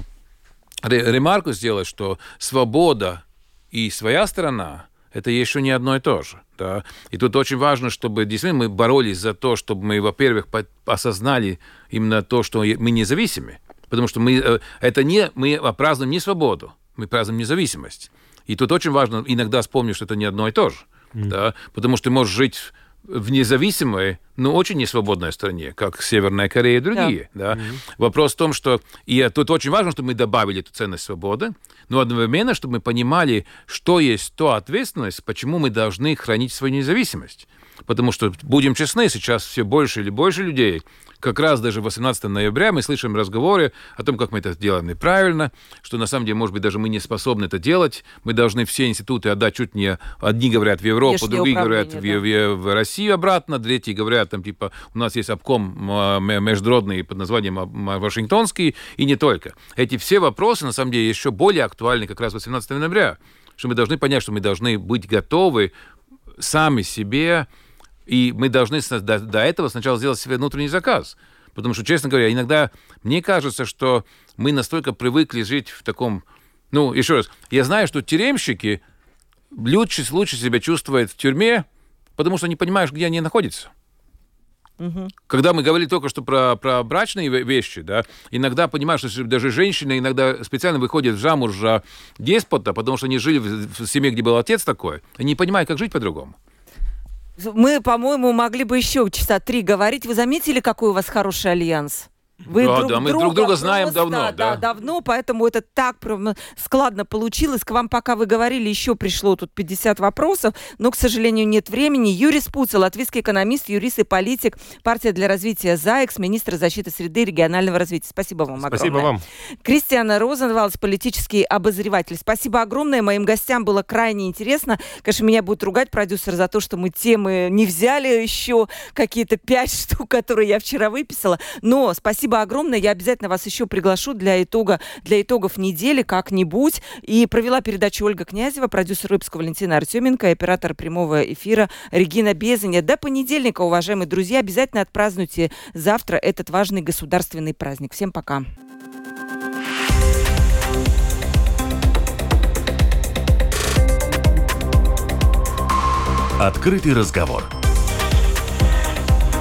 ремарку сделать, что свобода и своя страна это еще не одно и то же. Да? И тут очень важно, чтобы действительно мы боролись за то, чтобы мы, во-первых, осознали именно то, что мы независимы. Потому что мы, э, это не, мы празднуем не свободу, мы празднуем независимость. И тут очень важно иногда вспомнить, что это не одно и то же. Mm. Да? Потому что ты можешь жить в независимой, но очень несвободной стране, как Северная Корея и другие. Да. Да? Mm-hmm. Вопрос в том, что и тут очень важно, чтобы мы добавили эту ценность свободы, но одновременно, чтобы мы понимали, что есть то ответственность, почему мы должны хранить свою независимость. Потому что, будем честны, сейчас все больше или больше людей как раз даже 18 ноября мы слышим разговоры о том, как мы это делаем неправильно, что на самом деле, может быть, даже мы не способны это делать. Мы должны все институты отдать чуть не... Одни говорят в Европу, Внешнее другие говорят да. в, в, в Россию обратно, третьи говорят, там, типа, у нас есть обком а, международный под названием Вашингтонский, и не только. Эти все вопросы, на самом деле, еще более актуальны как раз 18 ноября, что мы должны понять, что мы должны быть готовы сами себе и мы должны до, до этого сначала сделать себе внутренний заказ. Потому что, честно говоря, иногда мне кажется, что мы настолько привыкли жить в таком... Ну, еще раз, я знаю, что тюремщики лучше, лучше себя чувствуют в тюрьме, потому что не понимаешь, где они находятся. Угу. Когда мы говорили только что про, про брачные вещи, да, иногда понимаешь, что даже женщины иногда специально выходят замуж за деспота, потому что они жили в, в семье, где был отец такой, они не понимают, как жить по-другому. Мы, по-моему, могли бы еще часа три говорить. Вы заметили, какой у вас хороший альянс? Вы да, друг да, мы друга друг друга знаем просто, давно. Да, да, давно, поэтому это так складно получилось. К вам, пока вы говорили, еще пришло тут 50 вопросов, но, к сожалению, нет времени. Юрий Спуцел, латвийский экономист, юрист и политик, партия для развития ЗАЭКС, министр защиты среды и регионального развития. Спасибо вам огромное. Спасибо вам. Кристиана Розенвалдс, политический обозреватель. Спасибо огромное. Моим гостям было крайне интересно. Конечно, меня будет ругать продюсер за то, что мы темы не взяли еще, какие-то пять штук, которые я вчера выписала. Но спасибо Спасибо огромное. Я обязательно вас еще приглашу для итога, для итогов недели как-нибудь. И провела передачу Ольга Князева, продюсер выпуска Валентина Артеменко, оператор прямого эфира Регина Безаня. До понедельника, уважаемые друзья. Обязательно отпразднуйте завтра этот важный государственный праздник. Всем пока. Открытый разговор.